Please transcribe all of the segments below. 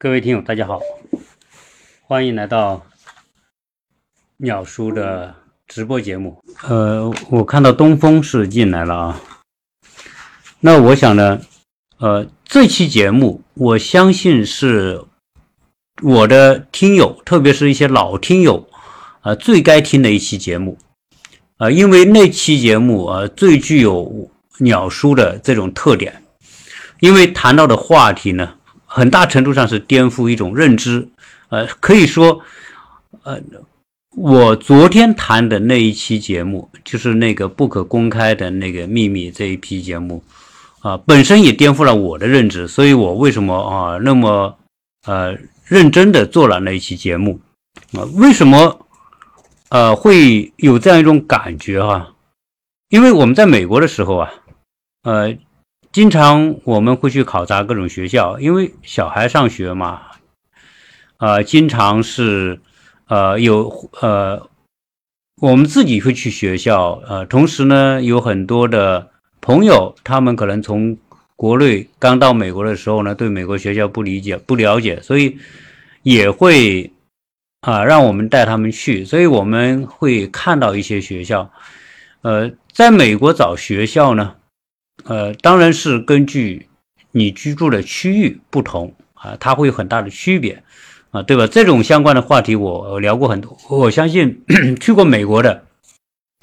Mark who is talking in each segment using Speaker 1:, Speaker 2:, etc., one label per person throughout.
Speaker 1: 各位听友，大家好，欢迎来到鸟叔的直播节目。呃，我看到东风是进来了啊。那我想呢，呃，这期节目我相信是我的听友，特别是一些老听友啊，最该听的一期节目啊，因为那期节目啊，最具有鸟叔的这种特点，因为谈到的话题呢。很大程度上是颠覆一种认知，呃，可以说，呃，我昨天谈的那一期节目，就是那个不可公开的那个秘密这一批节目，啊，本身也颠覆了我的认知，所以我为什么啊那么呃认真的做了那一期节目，啊，为什么呃会有这样一种感觉哈？因为我们在美国的时候啊，呃。经常我们会去考察各种学校，因为小孩上学嘛，呃，经常是呃有呃我们自己会去学校，呃，同时呢有很多的朋友，他们可能从国内刚到美国的时候呢，对美国学校不理解、不了解，所以也会啊让我们带他们去，所以我们会看到一些学校，呃，在美国找学校呢。呃，当然是根据你居住的区域不同啊，它会有很大的区别啊，对吧？这种相关的话题我聊过很多，我相信 去过美国的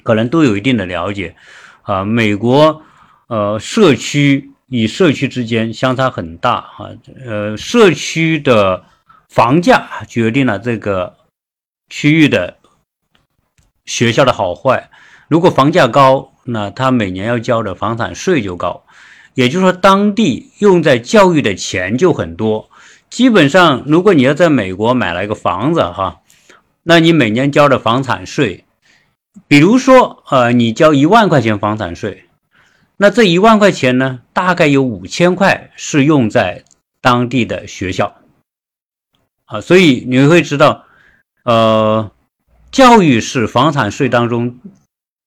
Speaker 1: 可能都有一定的了解啊。美国呃，社区与社区之间相差很大啊，呃，社区的房价决定了这个区域的学校的好坏，如果房价高。那他每年要交的房产税就高，也就是说，当地用在教育的钱就很多。基本上，如果你要在美国买了一个房子，哈，那你每年交的房产税，比如说，呃，你交一万块钱房产税，那这一万块钱呢，大概有五千块是用在当地的学校，啊，所以你会知道，呃，教育是房产税当中。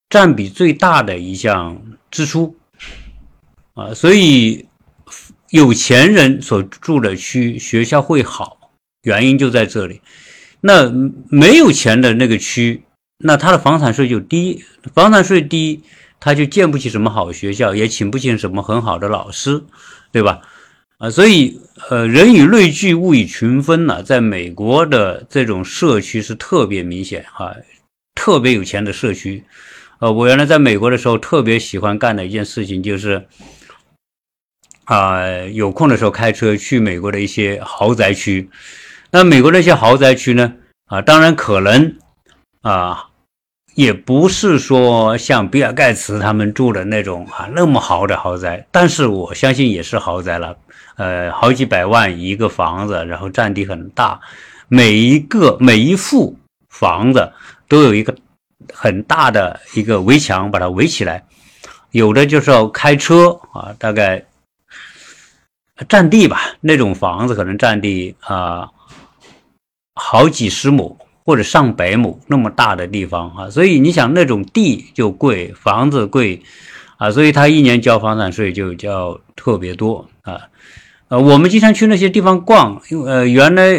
Speaker 1: 占比最大的一项支出啊，所以有钱人所住的区学校会好，原因就在这里。那没有钱的那个区，那他的房产税就低，房产税低，他就建不起什么好学校，也请不起什么很好的老师，对吧？啊，所以呃，人以类聚，物以群分呢，在美国的这种社区是特别明显哈，特别有钱的社区。呃，我原来在美国的时候，特别喜欢干的一件事情就是，啊，有空的时候开车去美国的一些豪宅区。那美国那些豪宅区呢，啊，当然可能啊，也不是说像比尔盖茨他们住的那种啊那么豪的豪宅，但是我相信也是豪宅了。呃，好几百万一个房子，然后占地很大，每一个每一户房子都有一个。很大的一个围墙把它围起来，有的就是要开车啊，大概占地吧，那种房子可能占地啊好几十亩或者上百亩那么大的地方啊，所以你想那种地就贵，房子贵啊，所以他一年交房产税就交特别多啊。呃，我们经常去那些地方逛，因呃原来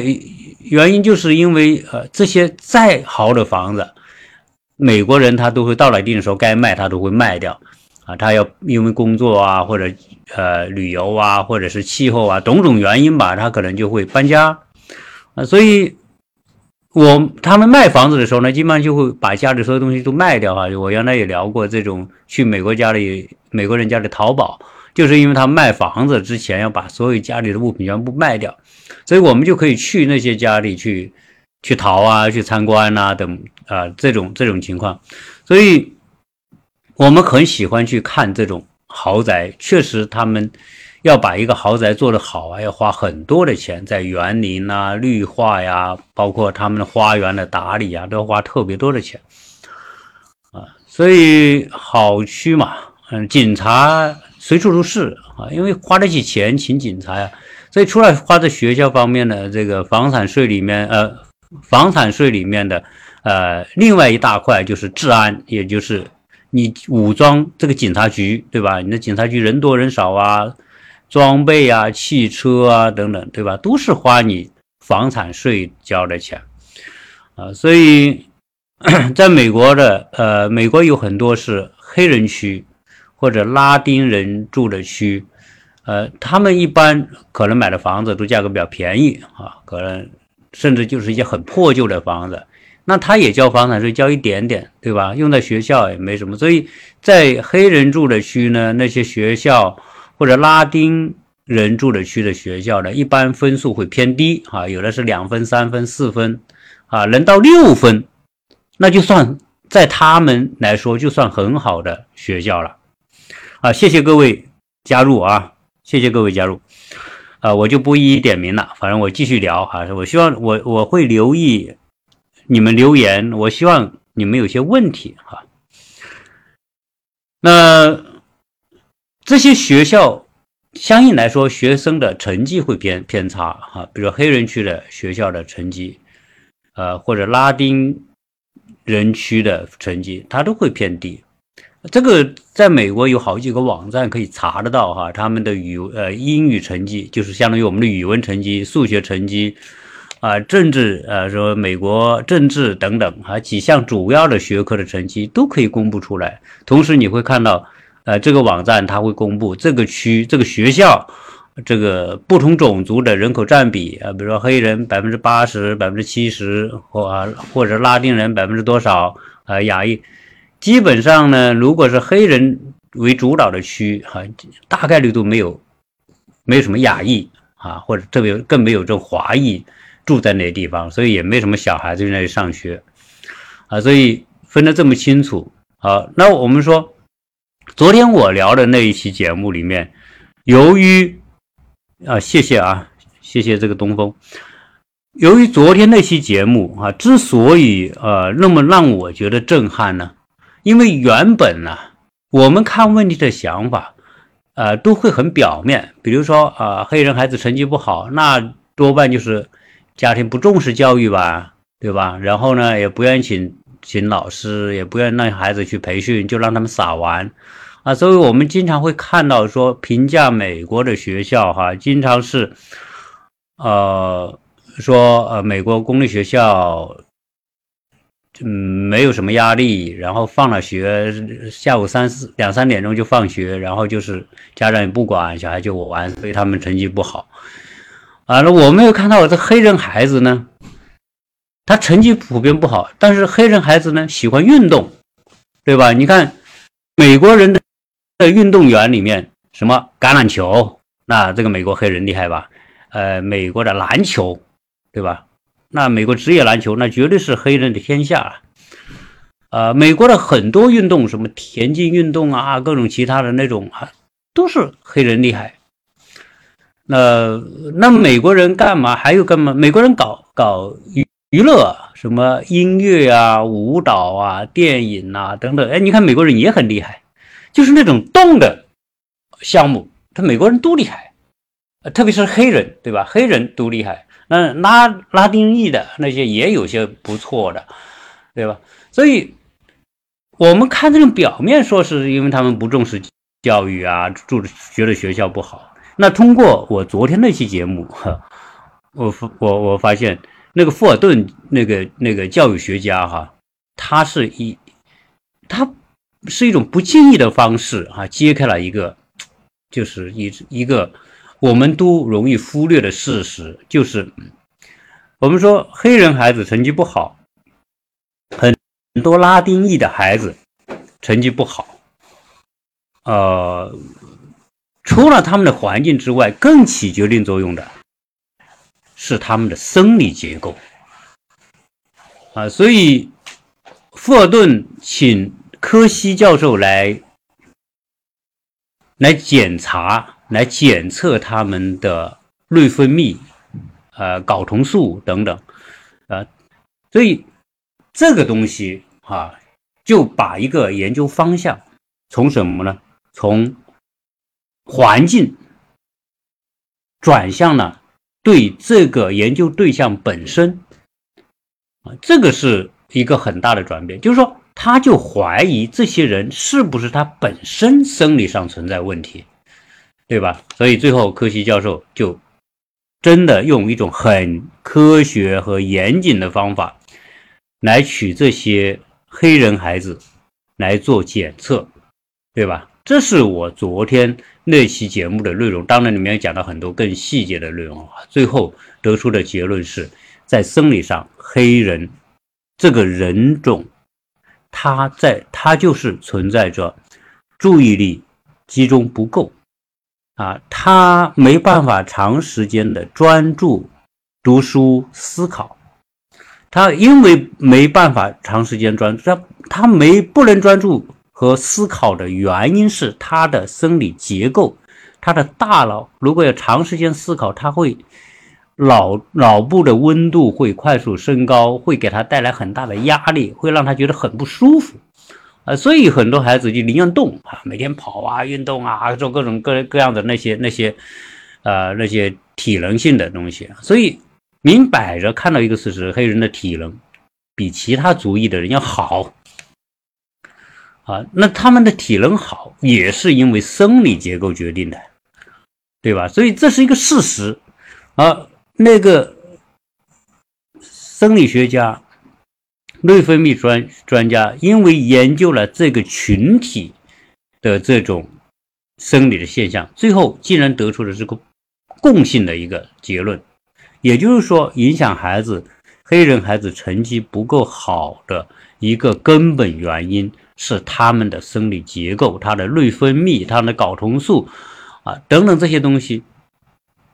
Speaker 1: 原因就是因为呃这些再好的房子。美国人他都会到了一定的时候该卖他都会卖掉，啊，他要因为工作啊或者呃旅游啊或者是气候啊种种原因吧，他可能就会搬家，啊，所以我他们卖房子的时候呢，基本上就会把家里所有东西都卖掉哈。我原来也聊过这种去美国家里美国人家里淘宝，就是因为他卖房子之前要把所有家里的物品全部卖掉，所以我们就可以去那些家里去。去淘啊，去参观呐，等啊，这种这种情况，所以我们很喜欢去看这种豪宅。确实，他们要把一个豪宅做得好啊，要花很多的钱，在园林啊、绿化呀，包括他们的花园的打理啊，都要花特别多的钱啊。所以好区嘛，嗯，警察随处都是啊，因为花得起钱请警察呀。所以除了花在学校方面的这个房产税里面，呃。房产税里面的，呃，另外一大块就是治安，也就是你武装这个警察局，对吧？你的警察局人多人少啊，装备啊、汽车啊等等，对吧？都是花你房产税交的钱啊。所以，在美国的呃，美国有很多是黑人区或者拉丁人住的区，呃，他们一般可能买的房子都价格比较便宜啊，可能甚至就是一些很破旧的房子。那他也交房产税，交一点点，对吧？用在学校也没什么。所以在黑人住的区呢，那些学校或者拉丁人住的区的学校呢，一般分数会偏低啊，有的是两分、三分、四分，啊，能到六分，那就算在他们来说就算很好的学校了，啊，谢谢各位加入啊，谢谢各位加入，啊，我就不一一点名了，反正我继续聊哈，我希望我我会留意。你们留言，我希望你们有些问题哈。那这些学校相应来说，学生的成绩会偏偏差哈。比如黑人区的学校的成绩，呃，或者拉丁人区的成绩，它都会偏低。这个在美国有好几个网站可以查得到哈，他们的语呃英语成绩就是相当于我们的语文成绩、数学成绩。啊，政治，呃，说美国政治等等，啊，几项主要的学科的成绩都可以公布出来。同时，你会看到，呃，这个网站它会公布这个区、这个学校，这个不同种族的人口占比啊，比如说黑人百分之八十、百分之七十，或啊，或者拉丁人百分之多少，啊，亚裔，基本上呢，如果是黑人为主导的区，哈，大概率都没有，没有什么亚裔啊，或者特别更没有这华裔。住在那些地方，所以也没什么小孩子在那里上学啊，所以分得这么清楚啊。那我们说，昨天我聊的那一期节目里面，由于啊，谢谢啊，谢谢这个东风。由于昨天那期节目啊，之所以呃那么让我觉得震撼呢，因为原本呢，我们看问题的想法，呃，都会很表面，比如说啊，黑人孩子成绩不好，那多半就是。家庭不重视教育吧，对吧？然后呢，也不愿意请请老师，也不愿意让孩子去培训，就让他们撒玩啊。所以我们经常会看到说，评价美国的学校哈，经常是呃说呃美国公立学校嗯没有什么压力，然后放了学，下午三四两三点钟就放学，然后就是家长也不管，小孩就我玩，所以他们成绩不好。啊，那我没有看到这黑人孩子呢，他成绩普遍不好，但是黑人孩子呢喜欢运动，对吧？你看美国人的运动员里面，什么橄榄球，那这个美国黑人厉害吧？呃，美国的篮球，对吧？那美国职业篮球那绝对是黑人的天下。啊，美国的很多运动，什么田径运动啊，各种其他的那种啊，都是黑人厉害。那那美国人干嘛？还有干嘛？美国人搞搞娱娱乐，什么音乐啊、舞蹈啊、电影啊等等。哎，你看美国人也很厉害，就是那种动的项目，他美国人都厉害，特别是黑人，对吧？黑人都厉害。那拉拉丁裔的那些也有些不错的，对吧？所以，我们看这种表面说是因为他们不重视教育啊，住觉得学校不好。那通过我昨天那期节目，哈，我我我发现那个富尔顿那个那个教育学家哈，他是一，他是一种不经意的方式啊，揭开了一个，就是一一个我们都容易忽略的事实，就是我们说黑人孩子成绩不好，很多拉丁裔的孩子成绩不好，呃。除了他们的环境之外，更起决定作用的是他们的生理结构啊。所以，富尔顿请科西教授来来检查、来检测他们的内分泌、呃睾酮素等等啊。所以，这个东西啊，就把一个研究方向从什么呢？从环境转向了对这个研究对象本身啊，这个是一个很大的转变。就是说，他就怀疑这些人是不是他本身生理上存在问题，对吧？所以最后柯西教授就真的用一种很科学和严谨的方法来取这些黑人孩子来做检测，对吧？这是我昨天那期节目的内容，当然里面讲到很多更细节的内容啊。最后得出的结论是在生理上，黑人这个人种，他在他就是存在着注意力集中不够啊，他没办法长时间的专注读书思考，他因为没办法长时间专注，他他没不能专注。和思考的原因是他的生理结构，他的大脑如果要长时间思考，他会脑脑部的温度会快速升高，会给他带来很大的压力，会让他觉得很不舒服啊。所以很多孩子就宁愿动啊，每天跑啊，运动啊，做各种各各样的那些那些呃那些体能性的东西。所以明摆着看到一个事实，黑人的体能比其他族裔的人要好。啊，那他们的体能好，也是因为生理结构决定的，对吧？所以这是一个事实。啊，那个生理学家、内分泌专专家，因为研究了这个群体的这种生理的现象，最后竟然得出了这个共性的一个结论，也就是说，影响孩子黑人孩子成绩不够好的一个根本原因。是他们的生理结构，他的内分泌，他的睾酮素，啊，等等这些东西，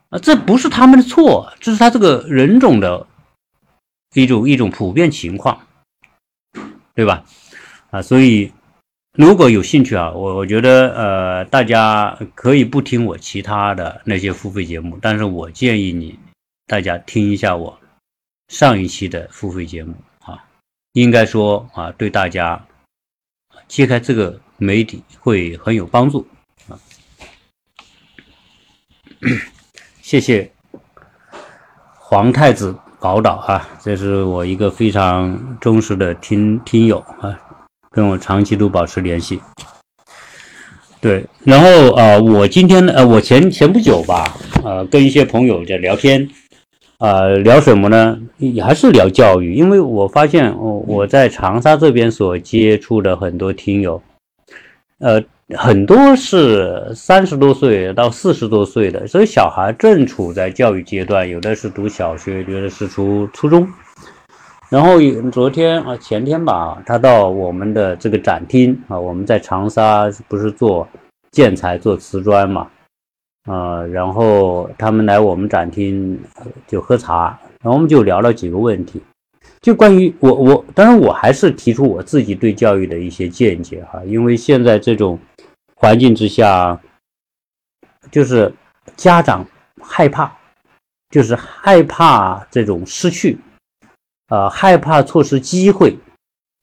Speaker 1: 啊，这不是他们的错，这是他这个人种的一种一种普遍情况，对吧？啊，所以如果有兴趣啊，我我觉得呃，大家可以不听我其他的那些付费节目，但是我建议你大家听一下我上一期的付费节目啊，应该说啊，对大家。揭开这个谜底会很有帮助啊！谢谢皇太子宝岛啊，这是我一个非常忠实的听听友啊，跟我长期都保持联系。对，然后啊，我今天呢呃，我前前不久吧，呃，跟一些朋友在聊天。呃，聊什么呢？还是聊教育，因为我发现，我我在长沙这边所接触的很多听友，呃，很多是三十多岁到四十多岁的，所以小孩正处在教育阶段，有的是读小学，有的是初初中。然后昨天啊，前天吧，他到我们的这个展厅啊，我们在长沙不是做建材、做瓷砖嘛。啊，然后他们来我们展厅就喝茶，然后我们就聊了几个问题，就关于我我，当然我还是提出我自己对教育的一些见解哈，因为现在这种环境之下，就是家长害怕，就是害怕这种失去，啊，害怕错失机会，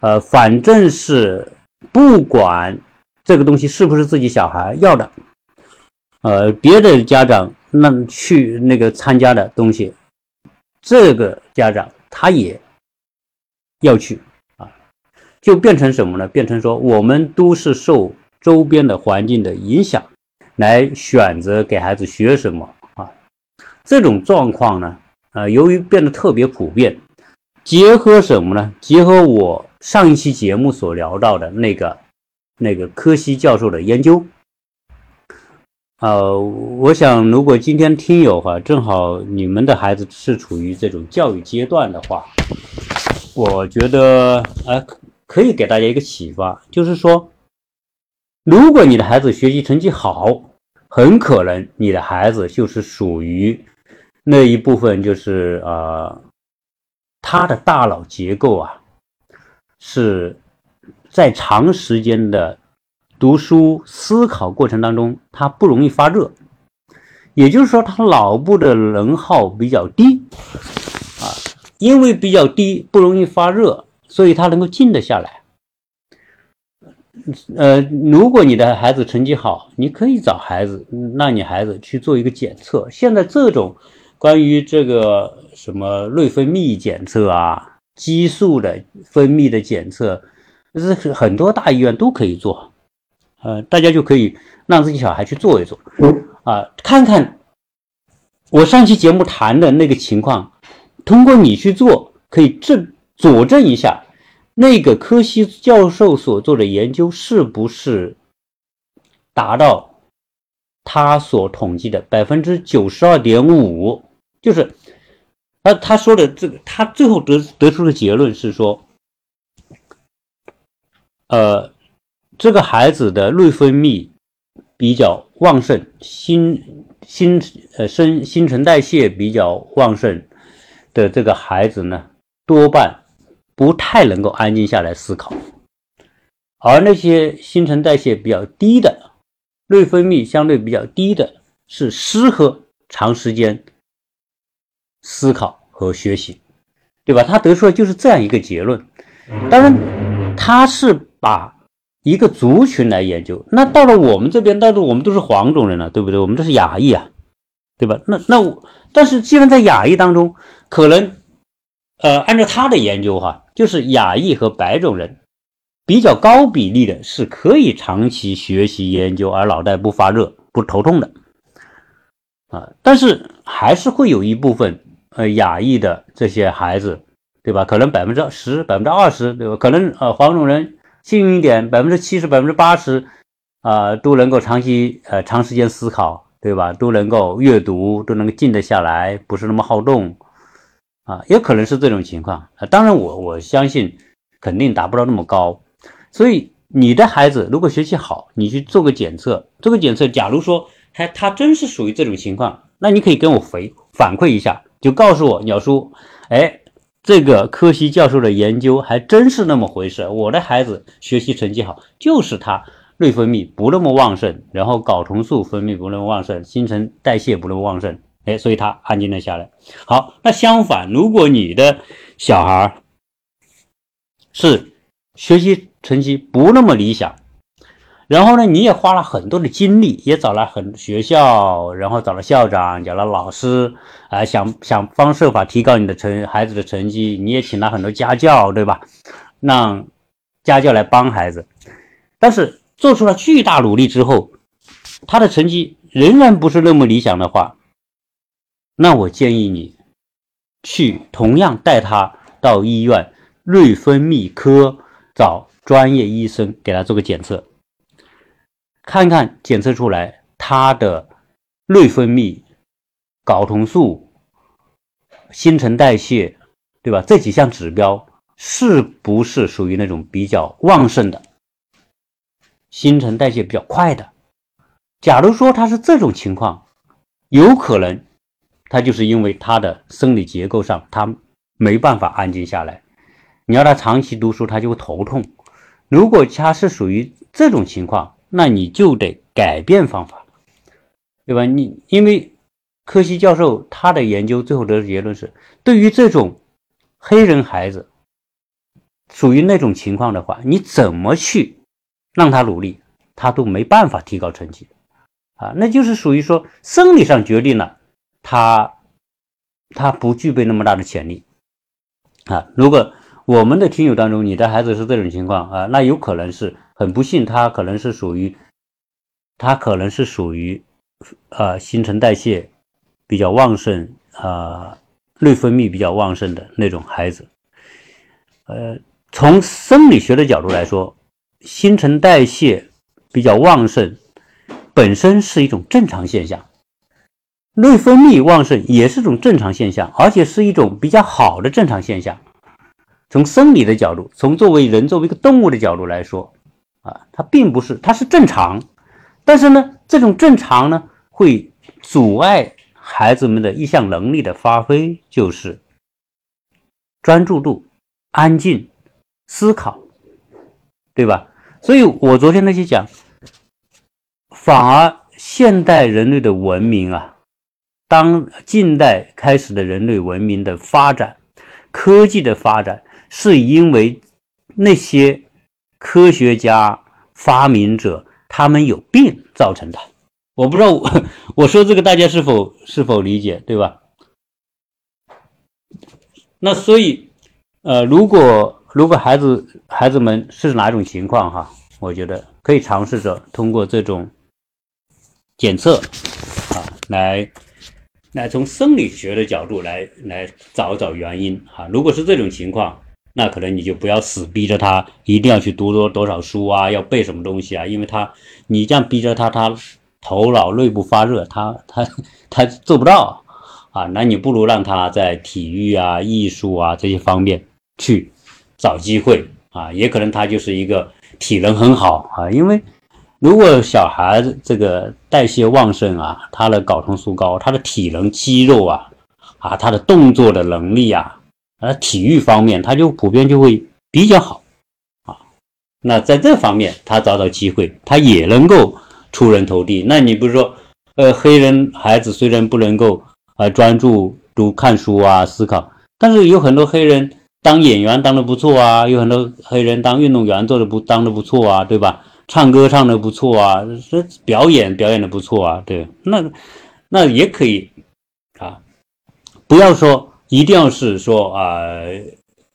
Speaker 1: 呃，反正是不管这个东西是不是自己小孩要的。呃，别的家长那去那个参加的东西，这个家长他也要去啊，就变成什么呢？变成说我们都是受周边的环境的影响来选择给孩子学什么啊。这种状况呢，呃，由于变得特别普遍，结合什么呢？结合我上一期节目所聊到的那个那个柯西教授的研究。呃，我想，如果今天听友哈，正好你们的孩子是处于这种教育阶段的话，我觉得，呃，可以给大家一个启发，就是说，如果你的孩子学习成绩好，很可能你的孩子就是属于那一部分，就是呃，他的大脑结构啊，是在长时间的。读书思考过程当中，他不容易发热，也就是说，他脑部的能耗比较低啊，因为比较低，不容易发热，所以他能够静得下来。呃，如果你的孩子成绩好，你可以找孩子，让你孩子去做一个检测。现在这种关于这个什么内分泌检测啊，激素的分泌的检测，是很多大医院都可以做。呃，大家就可以让自己小孩去做一做，啊，看看我上期节目谈的那个情况，通过你去做，可以证佐证一下那个科西教授所做的研究是不是达到他所统计的百分之九十二点五，就是他他说的这个，他最后得得出的结论是说，呃，这个孩子的内分泌。比较旺盛，新新呃生新陈代谢比较旺盛的这个孩子呢，多半不太能够安静下来思考，而那些新陈代谢比较低的、内分泌相对比较低的，是适合长时间思考和学习，对吧？他得出来就是这样一个结论。当然，他是把。一个族群来研究，那到了我们这边，但是我们都是黄种人了，对不对？我们这是亚裔啊，对吧？那那我，但是既然在亚裔当中，可能，呃，按照他的研究哈，就是亚裔和白种人比较高比例的是可以长期学习研究而脑袋不发热不头痛的，啊，但是还是会有一部分呃亚裔的这些孩子，对吧？可能百分之十、百分之二十，对吧？可能呃黄种人。幸运一点，百分之七十、百分之八十，啊，都能够长期呃长时间思考，对吧？都能够阅读，都能够静得下来，不是那么好动，啊，也可能是这种情况啊。当然，我我相信肯定达不到那么高。所以，你的孩子如果学习好，你去做个检测，做个检测，假如说还他真是属于这种情况，那你可以跟我回反馈一下，就告诉我鸟叔，哎。这个科西教授的研究还真是那么回事。我的孩子学习成绩好，就是他内分泌不那么旺盛，然后睾酮素分泌不那么旺盛，新陈代谢不那么旺盛，哎，所以他安静了下来。好，那相反，如果你的小孩是学习成绩不那么理想，然后呢，你也花了很多的精力，也找了很学校，然后找了校长，找了老师，啊，想想方设法提高你的成孩子的成绩，你也请了很多家教，对吧？让家教来帮孩子，但是做出了巨大努力之后，他的成绩仍然不是那么理想的话，那我建议你去同样带他到医院内分泌科找专业医生给他做个检测。看看检测出来他的内分泌、睾酮素、新陈代谢，对吧？这几项指标是不是属于那种比较旺盛的、新陈代谢比较快的？假如说他是这种情况，有可能他就是因为他的生理结构上他没办法安静下来。你要他长期读书，他就会头痛。如果他是属于这种情况，那你就得改变方法，对吧？你因为科西教授他的研究最后得出结论是，对于这种黑人孩子属于那种情况的话，你怎么去让他努力，他都没办法提高成绩啊，那就是属于说生理上决定了他他不具备那么大的潜力啊。如果我们的听友当中你的孩子是这种情况啊，那有可能是。很不幸，他可能是属于，他可能是属于，呃，新陈代谢比较旺盛，啊，内分泌比较旺盛的那种孩子。呃，从生理学的角度来说，新陈代谢比较旺盛本身是一种正常现象，内分泌旺盛也是种正常现象，而且是一种比较好的正常现象。从生理的角度，从作为人作为一个动物的角度来说。啊，它并不是，它是正常，但是呢，这种正常呢，会阻碍孩子们的一项能力的发挥，就是专注度、安静、思考，对吧？所以我昨天那些讲，反而现代人类的文明啊，当近代开始的人类文明的发展，科技的发展，是因为那些。科学家、发明者，他们有病造成的。我不知道我我说这个大家是否是否理解，对吧？那所以，呃，如果如果孩子孩子们是哪种情况哈，我觉得可以尝试着通过这种检测啊来来从生理学的角度来来找找原因啊。如果是这种情况，那可能你就不要死逼着他一定要去读多多少书啊，要背什么东西啊，因为他你这样逼着他，他头脑内部发热，他他他做不到啊。那你不如让他在体育啊、艺术啊这些方面去找机会啊，也可能他就是一个体能很好啊，因为如果小孩这个代谢旺盛啊，他的睾酮素高，他的体能、肌肉啊啊，他的动作的能力啊。啊体育方面，他就普遍就会比较好啊。那在这方面，他找到机会，他也能够出人头地。那你不是说，呃，黑人孩子虽然不能够啊专注读看书啊思考，但是有很多黑人当演员当的不错啊，有很多黑人当运动员做的不当的不错啊，对吧？唱歌唱的不错啊，这表演表演的不错啊，对，那那也可以啊，不要说。一定要是说啊，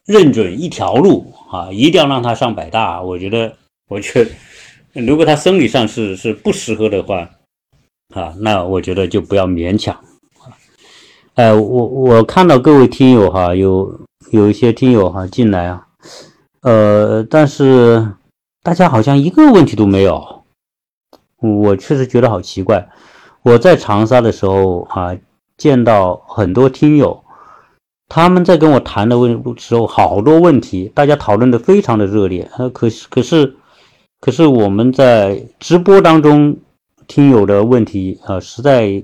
Speaker 1: 认准一条路啊，一定要让他上百大。我觉得，我觉得，如果他生理上是是不适合的话，啊，那我觉得就不要勉强。哎，我我看到各位听友哈，有有一些听友哈进来啊，呃，但是大家好像一个问题都没有，我确实觉得好奇怪。我在长沙的时候啊，见到很多听友。他们在跟我谈的问时候，好多问题，大家讨论的非常的热烈。呃，可是可是可是我们在直播当中听友的问题啊，实在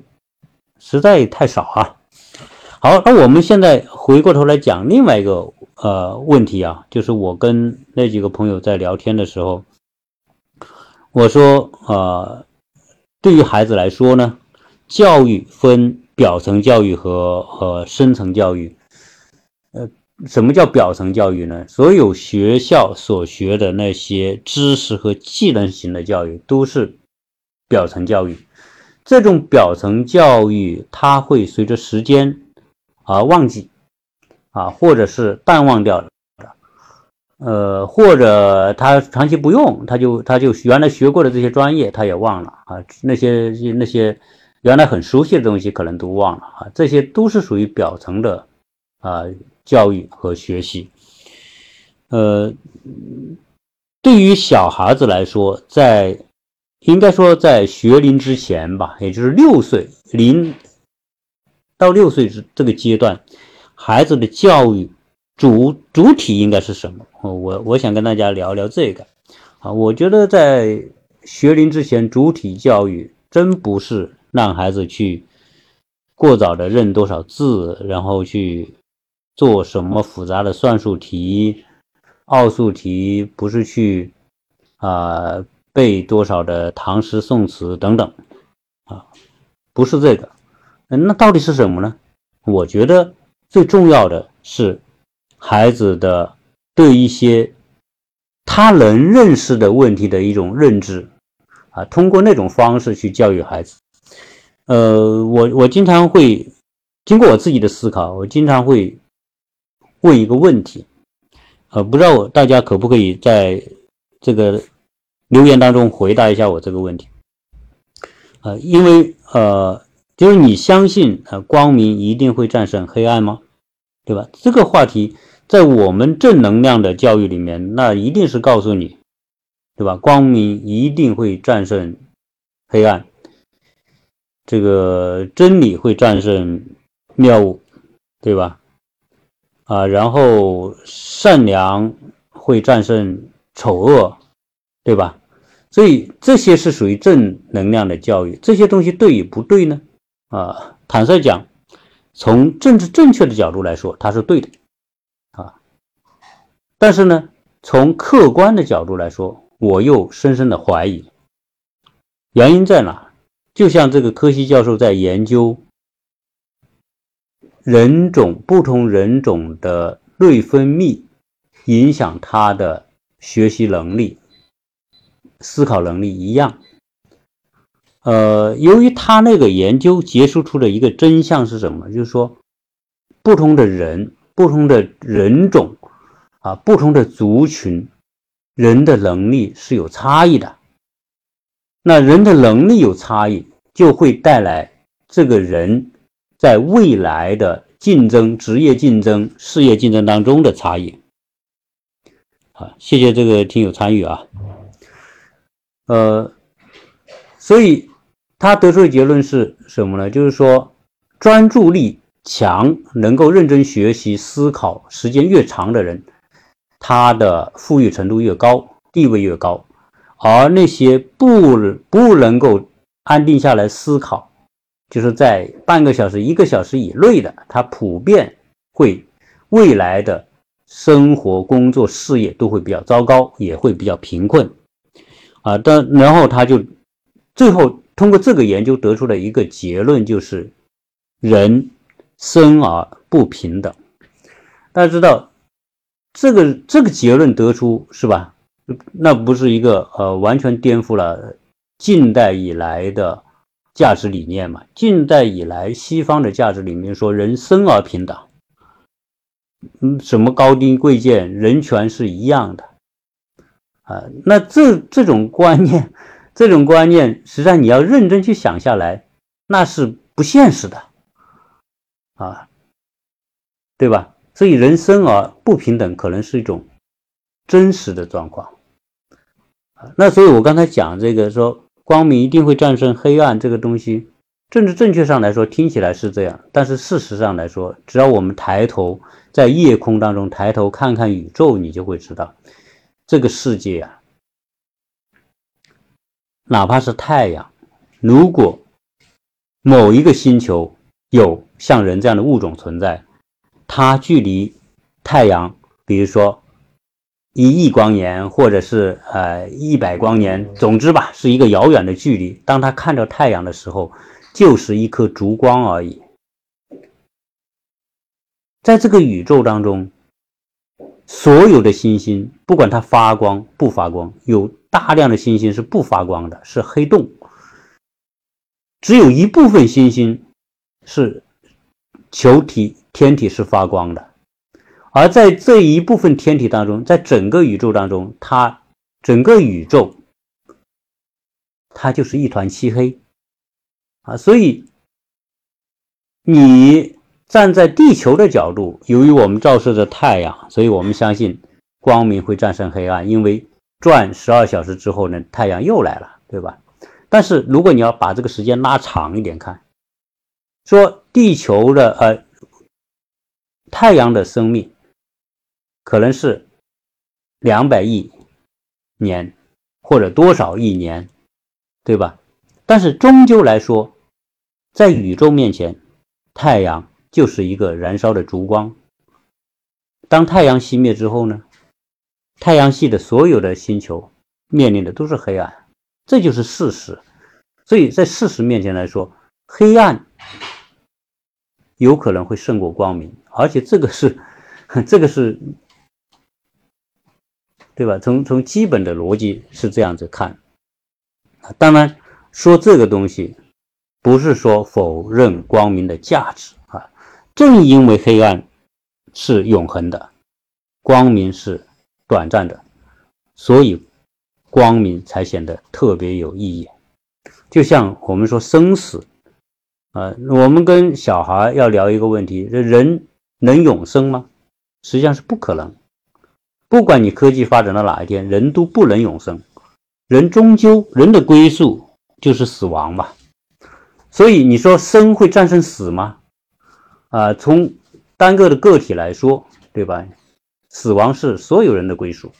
Speaker 1: 实在太少啊。好，那我们现在回过头来讲另外一个呃问题啊，就是我跟那几个朋友在聊天的时候，我说呃，对于孩子来说呢，教育分表层教育和和深层教育。呃，什么叫表层教育呢？所有学校所学的那些知识和技能型的教育都是表层教育。这种表层教育，它会随着时间而忘记啊，或者是淡忘掉的。呃，或者他长期不用，他就他就原来学过的这些专业，他也忘了啊。那些那些原来很熟悉的东西，可能都忘了啊。这些都是属于表层的啊。教育和学习，呃，对于小孩子来说，在应该说在学龄之前吧，也就是六岁零到六岁这这个阶段，孩子的教育主主体应该是什么？我我想跟大家聊聊这个啊。我觉得在学龄之前，主体教育真不是让孩子去过早的认多少字，然后去。做什么复杂的算术题、奥数题，不是去啊背多少的唐诗宋词等等啊，不是这个，那到底是什么呢？我觉得最重要的是孩子的对一些他能认识的问题的一种认知啊，通过那种方式去教育孩子。呃，我我经常会经过我自己的思考，我经常会。问一个问题，呃，不知道我大家可不可以在这个留言当中回答一下我这个问题？呃，因为呃，就是你相信呃光明一定会战胜黑暗吗？对吧？这个话题在我们正能量的教育里面，那一定是告诉你，对吧？光明一定会战胜黑暗，这个真理会战胜谬误，对吧？啊，然后善良会战胜丑恶，对吧？所以这些是属于正能量的教育。这些东西对与不对呢？啊，坦率讲，从政治正确的角度来说，它是对的，啊。但是呢，从客观的角度来说，我又深深的怀疑。原因在哪？就像这个科西教授在研究。人种不同人种的内分泌影响他的学习能力、思考能力一样。呃，由于他那个研究结束出的一个真相是什么？就是说，不同的人、不同的人种啊、不同的族群，人的能力是有差异的。那人的能力有差异，就会带来。这个人在未来的竞争、职业竞争、事业竞争当中的差异。好，谢谢这个听友参与啊。呃，所以他得出的结论是什么呢？就是说，专注力强、能够认真学习、思考时间越长的人，他的富裕程度越高，地位越高。而那些不不能够安定下来思考，就是在半个小时、一个小时以内的，他普遍会未来的生活、工作、事业都会比较糟糕，也会比较贫困。啊，但然后他就最后通过这个研究得出了一个结论，就是人生而不平等。大家知道这个这个结论得出是吧？那不是一个呃完全颠覆了近代以来的价值理念嘛？近代以来西方的价值里面说人生而平等，嗯，什么高低贵贱、人权是一样的啊。那这这种观念，这种观念，实际上你要认真去想下来，那是不现实的啊，对吧？所以人生而不平等可能是一种真实的状况。那所以，我刚才讲这个说光明一定会战胜黑暗这个东西，政治正确上来说听起来是这样，但是事实上来说，只要我们抬头在夜空当中抬头看看宇宙，你就会知道，这个世界啊，哪怕是太阳，如果某一个星球有像人这样的物种存在，它距离太阳，比如说。一亿光年，或者是呃一百光年，总之吧，是一个遥远的距离。当他看着太阳的时候，就是一颗烛光而已。在这个宇宙当中，所有的星星，不管它发光不发光，有大量的星星是不发光的，是黑洞。只有一部分星星是球体、天体是发光的。而在这一部分天体当中，在整个宇宙当中，它整个宇宙，它就是一团漆黑啊！所以你站在地球的角度，由于我们照射着太阳，所以我们相信光明会战胜黑暗，因为转十二小时之后呢，太阳又来了，对吧？但是如果你要把这个时间拉长一点看，说地球的呃太阳的生命。可能是两百亿年，或者多少亿年，对吧？但是终究来说，在宇宙面前，太阳就是一个燃烧的烛光。当太阳熄灭之后呢？太阳系的所有的星球面临的都是黑暗，这就是事实。所以在事实面前来说，黑暗有可能会胜过光明，而且这个是，这个是。对吧？从从基本的逻辑是这样子看，当然说这个东西不是说否认光明的价值啊。正因为黑暗是永恒的，光明是短暂的，所以光明才显得特别有意义。就像我们说生死啊，我们跟小孩要聊一个问题：人能永生吗？实际上是不可能。不管你科技发展到哪一天，人都不能永生，人终究人的归宿就是死亡嘛。所以你说生会战胜死吗？啊，从单个的个体来说，对吧？死亡是所有人的归属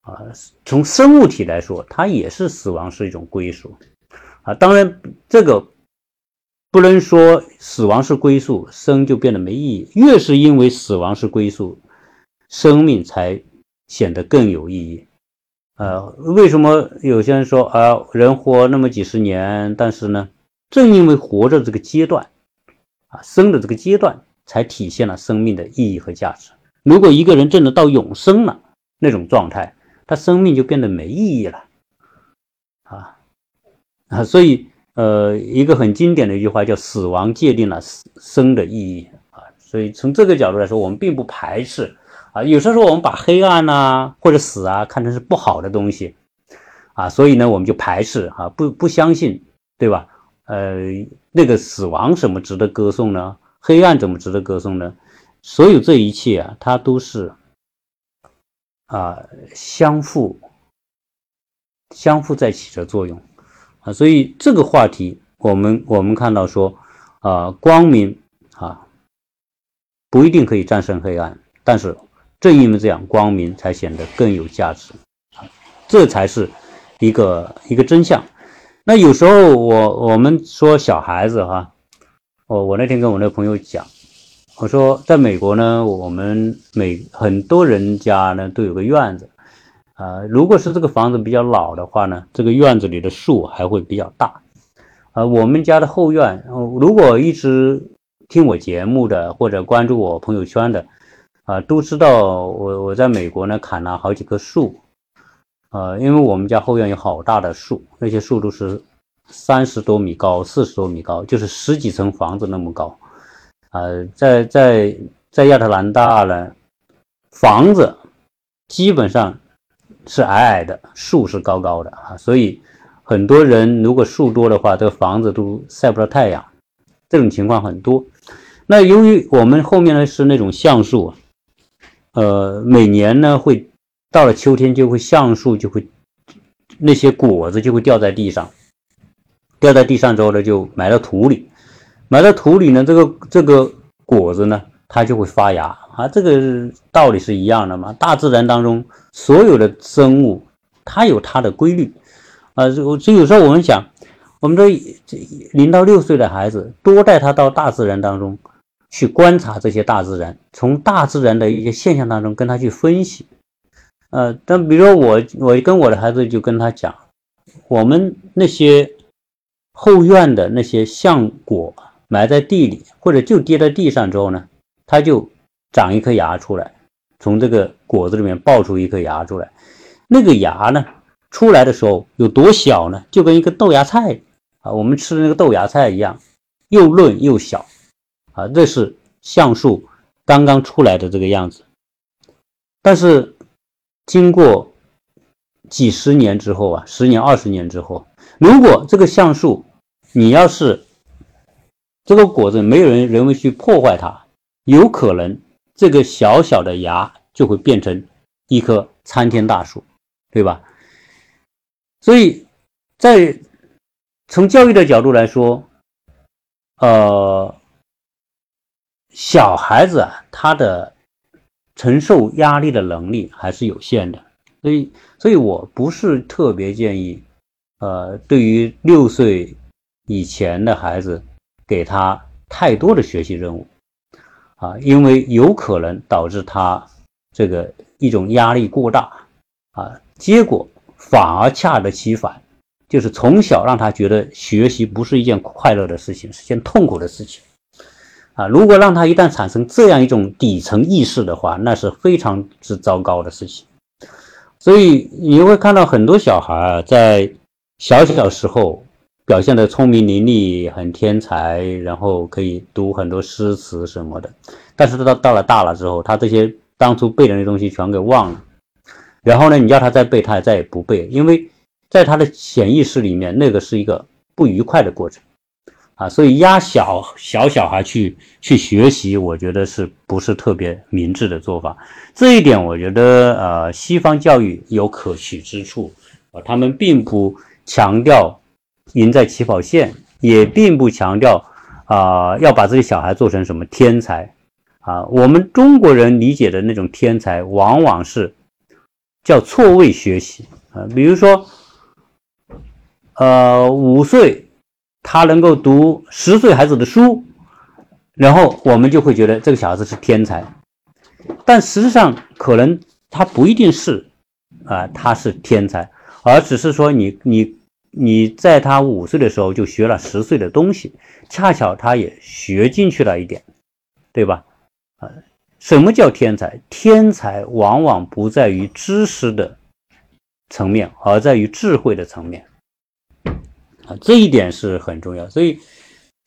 Speaker 1: 啊。从生物体来说，它也是死亡是一种归属啊。当然，这个不能说死亡是归宿，生就变得没意义。越是因为死亡是归宿。生命才显得更有意义。呃，为什么有些人说啊，人活那么几十年，但是呢，正因为活着这个阶段，啊，生的这个阶段，才体现了生命的意义和价值。如果一个人真的到永生了那种状态，他生命就变得没意义了。啊啊，所以呃，一个很经典的一句话叫“死亡界定了生的意义”啊。所以从这个角度来说，我们并不排斥。啊，有时候我们把黑暗呐或者死啊看成是不好的东西，啊，所以呢我们就排斥啊，不不相信，对吧？呃，那个死亡什么值得歌颂呢？黑暗怎么值得歌颂呢？所有这一切啊，它都是啊相互相互在起着作用啊。所以这个话题，我们我们看到说啊，光明啊不一定可以战胜黑暗，但是正因为这样，光明才显得更有价值啊。这才是一个一个真相。那有时候我我们说小孩子哈，我我那天跟我那朋友讲，我说在美国呢，我们每很多人家呢都有个院子，啊，如果是这个房子比较老的话呢，这个院子里的树还会比较大，啊，我们家的后院，如果一直听我节目的或者关注我朋友圈的，啊，都知道我我在美国呢砍了好几棵树。呃，因为我们家后院有好大的树，那些树都是三十多米高、四十多米高，就是十几层房子那么高。呃，在在在亚特兰大呢，房子基本上是矮矮的，树是高高的啊，所以很多人如果树多的话，这个房子都晒不到太阳，这种情况很多。那由于我们后面呢是那种橡树，呃，每年呢会。到了秋天，就会橡树就会那些果子就会掉在地上，掉在地上之后呢，就埋到土里，埋在土里呢，这个这个果子呢，它就会发芽啊。这个道理是一样的嘛。大自然当中所有的生物，它有它的规律啊。就就有时候我们想，我们这零到六岁的孩子，多带他到大自然当中去观察这些大自然，从大自然的一些现象当中跟他去分析。呃，但比如说我，我跟我的孩子就跟他讲，我们那些后院的那些橡果埋在地里，或者就跌在地上之后呢，它就长一颗芽出来，从这个果子里面爆出一颗芽出来。那个芽呢，出来的时候有多小呢？就跟一个豆芽菜啊，我们吃的那个豆芽菜一样，又嫩又小啊。这是橡树刚刚出来的这个样子，但是。经过几十年之后啊，十年、二十年之后，如果这个橡树，你要是这个果子没有人人为去破坏它，有可能这个小小的芽就会变成一棵参天大树，对吧？所以在从教育的角度来说，呃，小孩子啊，他的。承受压力的能力还是有限的，所以，所以我不是特别建议，呃，对于六岁以前的孩子，给他太多的学习任务，啊，因为有可能导致他这个一种压力过大，啊，结果反而恰得其反，就是从小让他觉得学习不是一件快乐的事情，是件痛苦的事情。啊，如果让他一旦产生这样一种底层意识的话，那是非常之糟糕的事情。所以你会看到很多小孩，在小小时候表现的聪明伶俐、很天才，然后可以读很多诗词什么的。但是到到了大了之后，他这些当初背的那东西全给忘了。然后呢，你叫他再背，他也再也不背，因为在他的潜意识里面，那个是一个不愉快的过程。啊，所以压小小小孩去去学习，我觉得是不是特别明智的做法？这一点，我觉得呃，西方教育有可取之处啊，他们并不强调赢在起跑线，也并不强调啊要把自己小孩做成什么天才啊。我们中国人理解的那种天才，往往是叫错位学习啊，比如说呃五岁。他能够读十岁孩子的书，然后我们就会觉得这个小孩子是天才，但实际上可能他不一定是啊，他是天才，而只是说你你你在他五岁的时候就学了十岁的东西，恰巧他也学进去了一点，对吧？啊，什么叫天才？天才往往不在于知识的层面，而在于智慧的层面。啊，这一点是很重要，所以，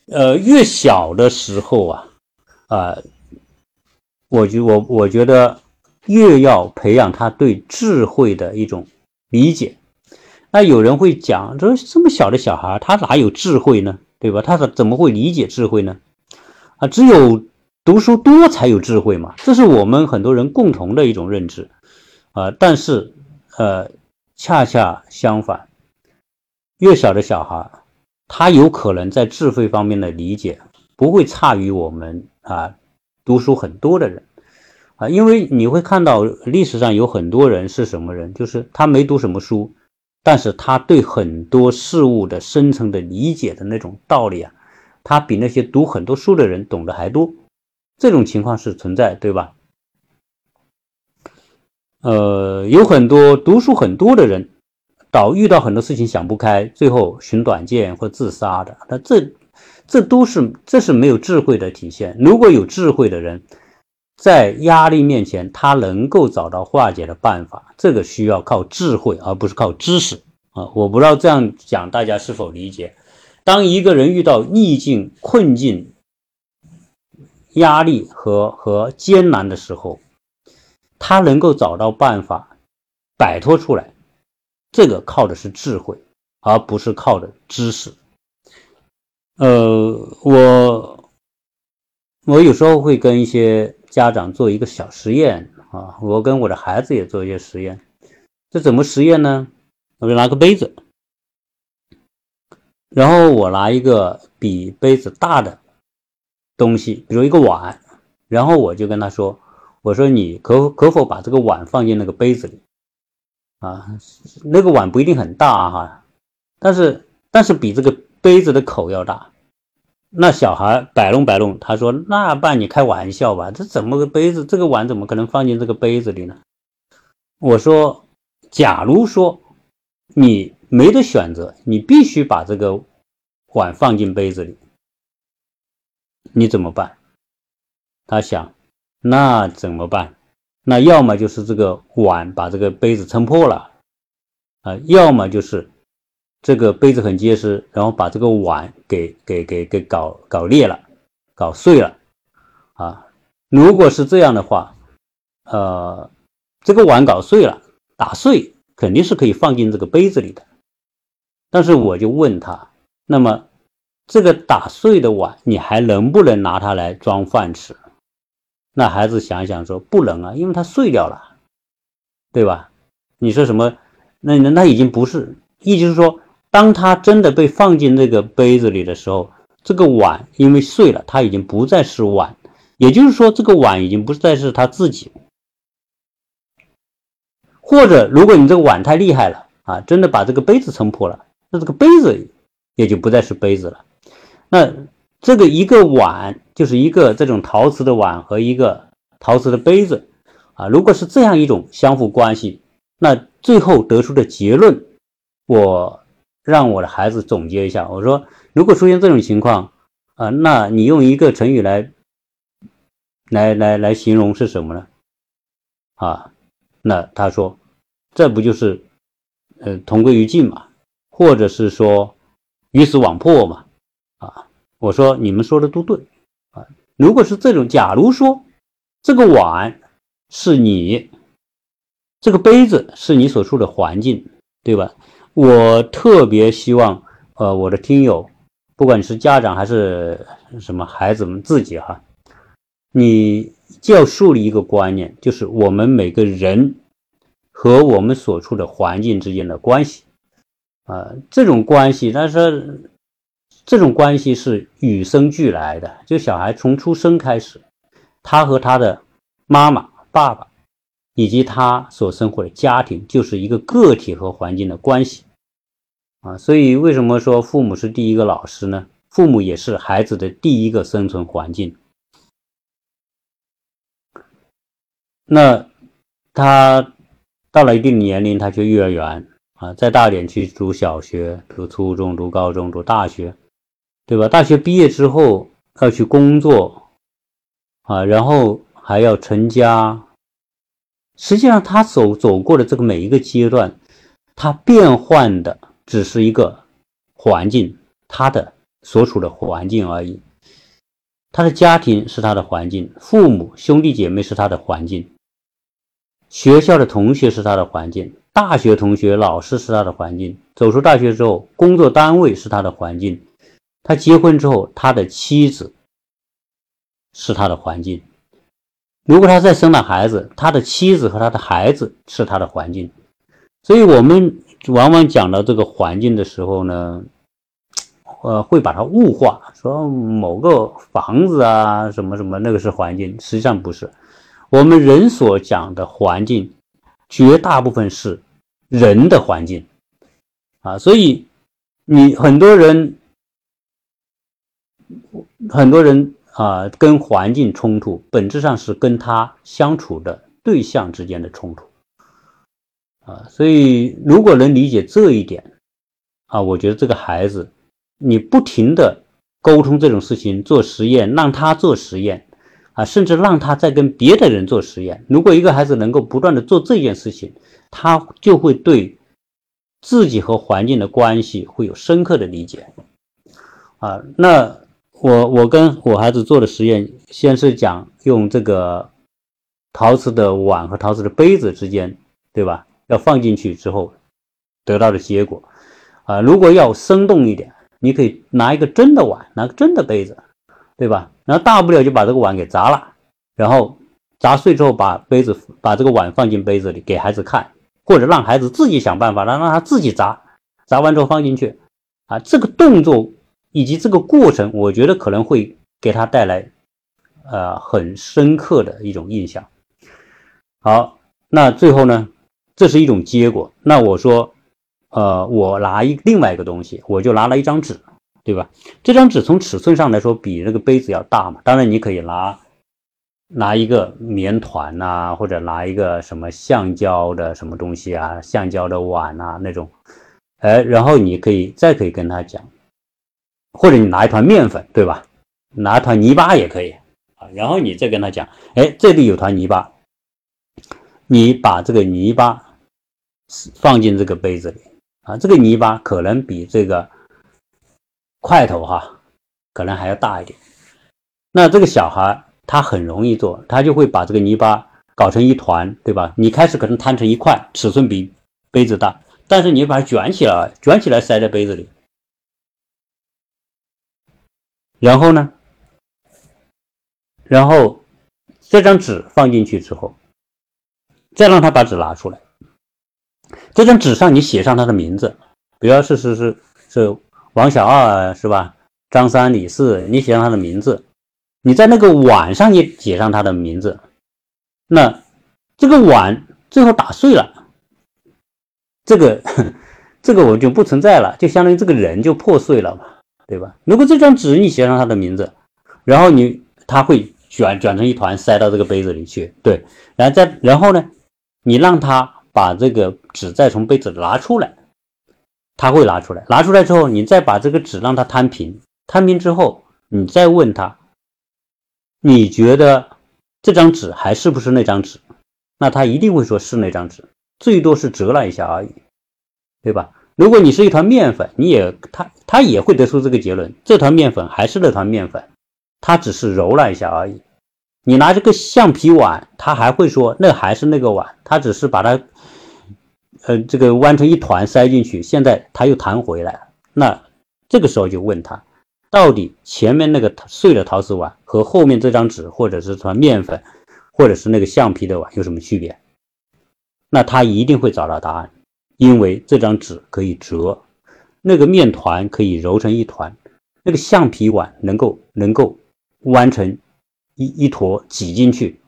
Speaker 1: 呃，越小的时候啊，啊，我觉我我觉得越要培养他对智慧的一种理解。那有人会讲，说这么小的小孩，他哪有智慧呢？对吧？他怎怎么会理解智慧呢？啊，只有读书多才有智慧嘛，这是我们很多人共同的一种认知啊。但是，呃，恰恰相反，越小的小孩，他有可能在智慧方面的理解不会差于我们啊，读书很多的人啊，因为你会看到历史上有很多人是什么人，就是他没读什么书。但是他对很多事物的深层的理解的那种道理啊，他比那些读很多书的人懂得还多，这种情况是存在，对吧？呃，有很多读书很多的人，导遇到很多事情想不开，最后寻短见或自杀的，那这这都是这是没有智慧的体现。如果有智慧的人，在压力面前，他能够找到化解的办法，这个需要靠智慧，而不是靠知识啊！我不知道这样讲大家是否理解。当一个人遇到逆境、困境、压力和和艰难的时候，他能够找到办法摆脱出来，这个靠的是智慧，而不是靠的知识。呃，我我有时候会跟一些。家长做一个小实验啊，我跟我的孩子也做一些实验。这怎么实验呢？我就拿个杯子，然后我拿一个比杯子大的东西，比如一个碗，然后我就跟他说：“我说你可可否把这个碗放进那个杯子里？啊，那个碗不一定很大哈，但是但是比这个杯子的口要大。”那小孩摆弄摆弄，他说：“那爸，你开玩笑吧？这怎么个杯子？这个碗怎么可能放进这个杯子里呢？”我说：“假如说你没得选择，你必须把这个碗放进杯子里，你怎么办？”他想：“那怎么办？那要么就是这个碗把这个杯子撑破了，啊，要么就是……”这个杯子很结实，然后把这个碗给给给给搞搞裂了，搞碎了，啊，如果是这样的话，呃，这个碗搞碎了，打碎肯定是可以放进这个杯子里的。但是我就问他，那么这个打碎的碗，你还能不能拿它来装饭吃？那孩子想想说不能啊，因为它碎掉了，对吧？你说什么？那那那已经不是，意思是说。当他真的被放进这个杯子里的时候，这个碗因为碎了，它已经不再是碗，也就是说，这个碗已经不再是他自己。或者，如果你这个碗太厉害了啊，真的把这个杯子撑破了，那这个杯子也就不再是杯子了。那这个一个碗就是一个这种陶瓷的碗和一个陶瓷的杯子啊，如果是这样一种相互关系，那最后得出的结论，我。让我的孩子总结一下，我说，如果出现这种情况，啊，那你用一个成语来，来来来形容是什么呢？啊，那他说，这不就是，呃，同归于尽嘛，或者是说，鱼死网破嘛？啊，我说你们说的都对，啊，如果是这种，假如说这个碗是你，这个杯子是你所处的环境，对吧？我特别希望，呃，我的听友，不管你是家长还是什么孩子们自己哈，你就要树立一个观念，就是我们每个人和我们所处的环境之间的关系，啊，这种关系，但是这种关系是与生俱来的，就小孩从出生开始，他和他的妈妈、爸爸以及他所生活的家庭，就是一个个体和环境的关系。啊，所以为什么说父母是第一个老师呢？父母也是孩子的第一个生存环境。那他到了一定年龄，他去幼儿园啊，再大点去读小学、读初中、读高中、读大学，对吧？大学毕业之后要去工作啊，然后还要成家。实际上，他走走过的这个每一个阶段，他变换的。只是一个环境，他的所处的环境而已。他的家庭是他的环境，父母、兄弟姐妹是他的环境，学校的同学是他的环境，大学同学、老师是他的环境。走出大学之后，工作单位是他的环境，他结婚之后，他的妻子是他的环境；如果他再生了孩子，他的妻子和他的孩子是他的环境。所以，我们往往讲到这个环境的时候呢，呃，会把它物化，说某个房子啊，什么什么，那个是环境，实际上不是。我们人所讲的环境，绝大部分是人的环境啊。所以，你很多人，很多人啊，跟环境冲突，本质上是跟他相处的对象之间的冲突。啊，所以如果能理解这一点，啊，我觉得这个孩子，你不停的沟通这种事情，做实验，让他做实验，啊，甚至让他在跟别的人做实验。如果一个孩子能够不断的做这件事情，他就会对自己和环境的关系会有深刻的理解。啊，那我我跟我孩子做的实验，先是讲用这个陶瓷的碗和陶瓷的杯子之间，对吧？要放进去之后得到的结果，啊，如果要生动一点，你可以拿一个真的碗，拿个真的杯子，对吧？然后大不了就把这个碗给砸了，然后砸碎之后把杯子把这个碗放进杯子里给孩子看，或者让孩子自己想办法，让让他自己砸，砸完之后放进去，啊，这个动作以及这个过程，我觉得可能会给他带来呃很深刻的一种印象。好，那最后呢？这是一种结果。那我说，呃，我拿一另外一个东西，我就拿了一张纸，对吧？这张纸从尺寸上来说比那个杯子要大嘛。当然，你可以拿拿一个棉团呐，或者拿一个什么橡胶的什么东西啊，橡胶的碗啊那种。哎，然后你可以再可以跟他讲，或者你拿一团面粉，对吧？拿一团泥巴也可以啊。然后你再跟他讲，哎，这里有团泥巴，你把这个泥巴。放进这个杯子里啊，这个泥巴可能比这个块头哈，可能还要大一点。那这个小孩他很容易做，他就会把这个泥巴搞成一团，对吧？你开始可能摊成一块，尺寸比杯子大，但是你把它卷起来，卷起来塞在杯子里，然后呢，然后这张纸放进去之后，再让他把纸拿出来。这张纸上你写上他的名字，比如是是是是王小二是吧？张三李四，你写上他的名字。你在那个碗上也写上他的名字。那这个碗最后打碎了，这个 这个我就不存在了，就相当于这个人就破碎了嘛，对吧？如果这张纸你写上他的名字，然后你他会卷卷成一团塞到这个杯子里去，对，然后再然后呢，你让他。把这个纸再从杯子拿出来，他会拿出来。拿出来之后，你再把这个纸让他摊平，摊平之后，你再问他，你觉得这张纸还是不是那张纸？那他一定会说是那张纸，最多是折了一下而已，对吧？如果你是一团面粉，你也他他也会得出这个结论，这团面粉还是那团面粉，他只是揉了一下而已。你拿这个橡皮碗，他还会说那还是那个碗，他只是把它，呃，这个弯成一团塞进去，现在它又弹回来。那这个时候就问他，到底前面那个碎的陶瓷碗和后面这张纸，或者是团面粉，或者是那个橡皮的碗有什么区别？那他一定会找到答案，因为这张纸可以折，那个面团可以揉成一团，那个橡皮碗能够能够弯成。一一坨挤进去，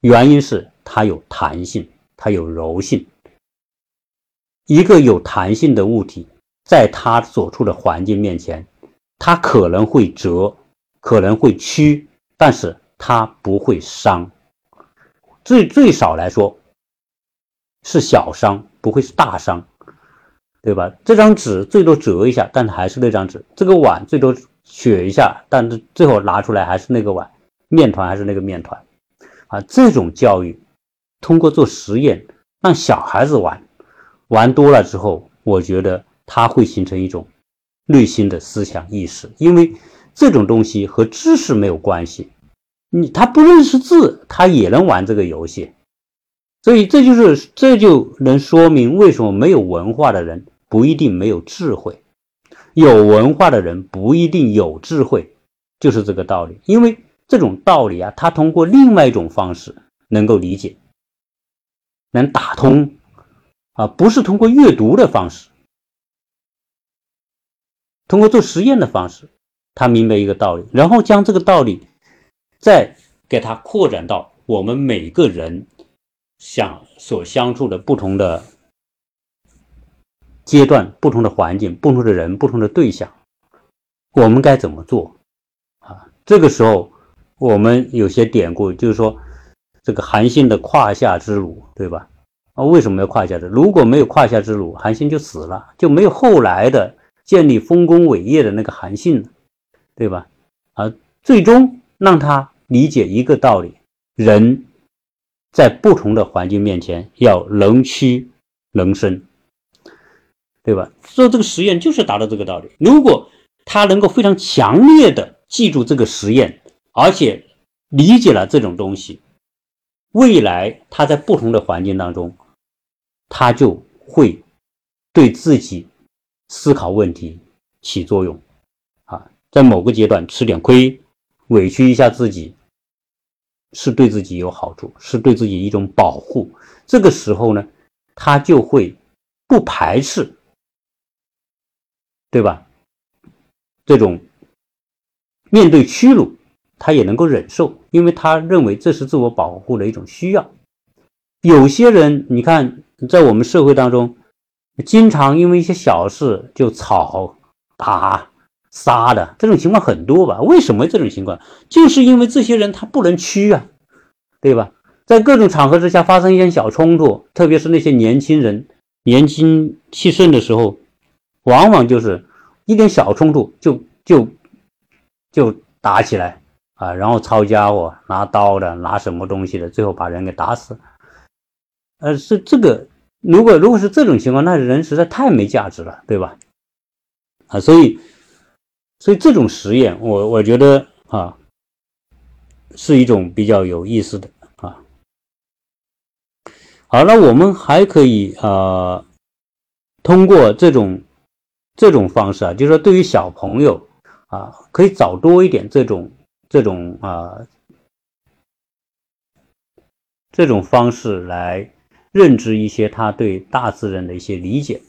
Speaker 1: 原因是它有弹性，它有柔性。一个有弹性的物体，在它所处的环境面前，它可能会折，可能会曲，但是它不会伤。最最少来说，是小伤，不会是大伤，对吧？这张纸最多折一下，但还是那张纸。这个碗最多削一下，但是最后拿出来还是那个碗。面团还是那个面团，啊，这种教育通过做实验让小孩子玩，玩多了之后，我觉得他会形成一种内心的思想意识，因为这种东西和知识没有关系，你他不认识字，他也能玩这个游戏，所以这就是这就能说明为什么没有文化的人不一定没有智慧，有文化的人不一定有智慧，就是这个道理。因为这种道理啊，他通过另外一种方式能够理解，能打通啊，不是通过阅读的方式，通过做实验的方式，他明白一个道理，然后将这个道理再给他扩展到我们每个人想所相处的不同的。阶段不同的环境、不同的人、不同的对象，我们该怎么做啊？这个时候，我们有些典故，就是说，这个韩信的胯下之辱，对吧？啊，为什么要胯下之？如果没有胯下之辱，韩信就死了，就没有后来的建立丰功伟业的那个韩信，对吧？啊，最终让他理解一个道理：人在不同的环境面前要能屈能伸。对吧？做这个实验就是达到这个道理。如果他能够非常强烈的记住这个实验，而且理解了这种东西，未来他在不同的环境当中，他就会对自己思考问题起作用。啊，在某个阶段吃点亏，委屈一下自己，是对自己有好处，是对自己一种保护。这个时候呢，他就会不排斥。对吧？这种面对屈辱，他也能够忍受，因为他认为这是自我保护的一种需要。有些人，你看，在我们社会当中，经常因为一些小事就吵、打、杀的这种情况很多吧？为什么这种情况？就是因为这些人他不能屈啊，对吧？在各种场合之下发生一些小冲突，特别是那些年轻人年轻气盛的时候。往往就是一点小冲突就就就打起来啊，然后抄家伙、拿刀的、拿什么东西的，最后把人给打死。呃，是这个，如果如果是这种情况，那人实在太没价值了，对吧？啊，所以所以这种实验，我我觉得啊，是一种比较有意思的啊。好，那我们还可以啊，通过这种。这种方式啊，就是说对于小朋友啊，可以找多一点这种这种啊这种方式来认知一些他对大自然的一些理解。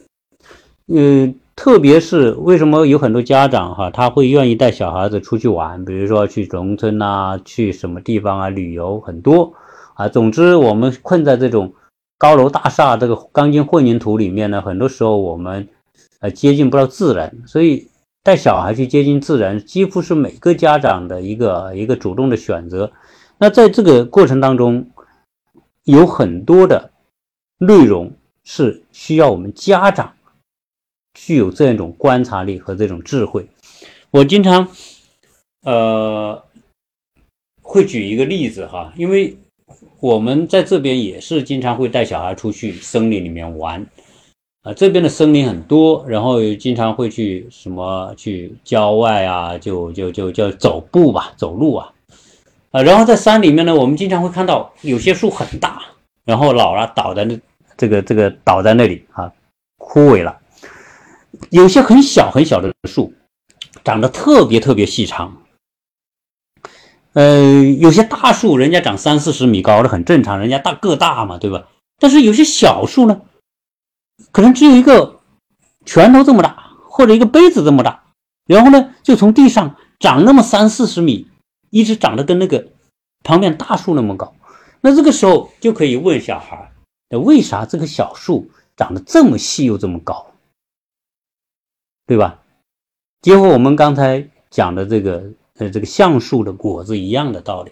Speaker 1: 嗯，特别是为什么有很多家长哈，他会愿意带小孩子出去玩，比如说去农村呐，去什么地方啊旅游很多啊。总之，我们困在这种高楼大厦这个钢筋混凝土里面呢，很多时候我们。呃，接近不到自然，所以带小孩去接近自然，几乎是每个家长的一个一个主动的选择。那在这个过程当中，有很多的内容是需要我们家长具有这样一种观察力和这种智慧。我经常呃会举一个例子哈，因为我们在这边也是经常会带小孩出去森林里面玩。啊，这边的森林很多，然后经常会去什么去郊外啊，就就就叫走步吧，走路啊，啊，然后在山里面呢，我们经常会看到有些树很大，然后老了倒在那，这个这个倒在那里啊，枯萎了；有些很小很小的树，长得特别特别细长。呃，有些大树人家长三四十米高的很正常，人家大个大嘛，对吧？但是有些小树呢？可能只有一个拳头这么大，或者一个杯子这么大，然后呢，就从地上长那么三四十米，一直长得跟那个旁边大树那么高。那这个时候就可以问小孩：那为啥这个小树长得这么细又这么高？对吧？结合我们刚才讲的这个呃这个橡树的果子一样的道理。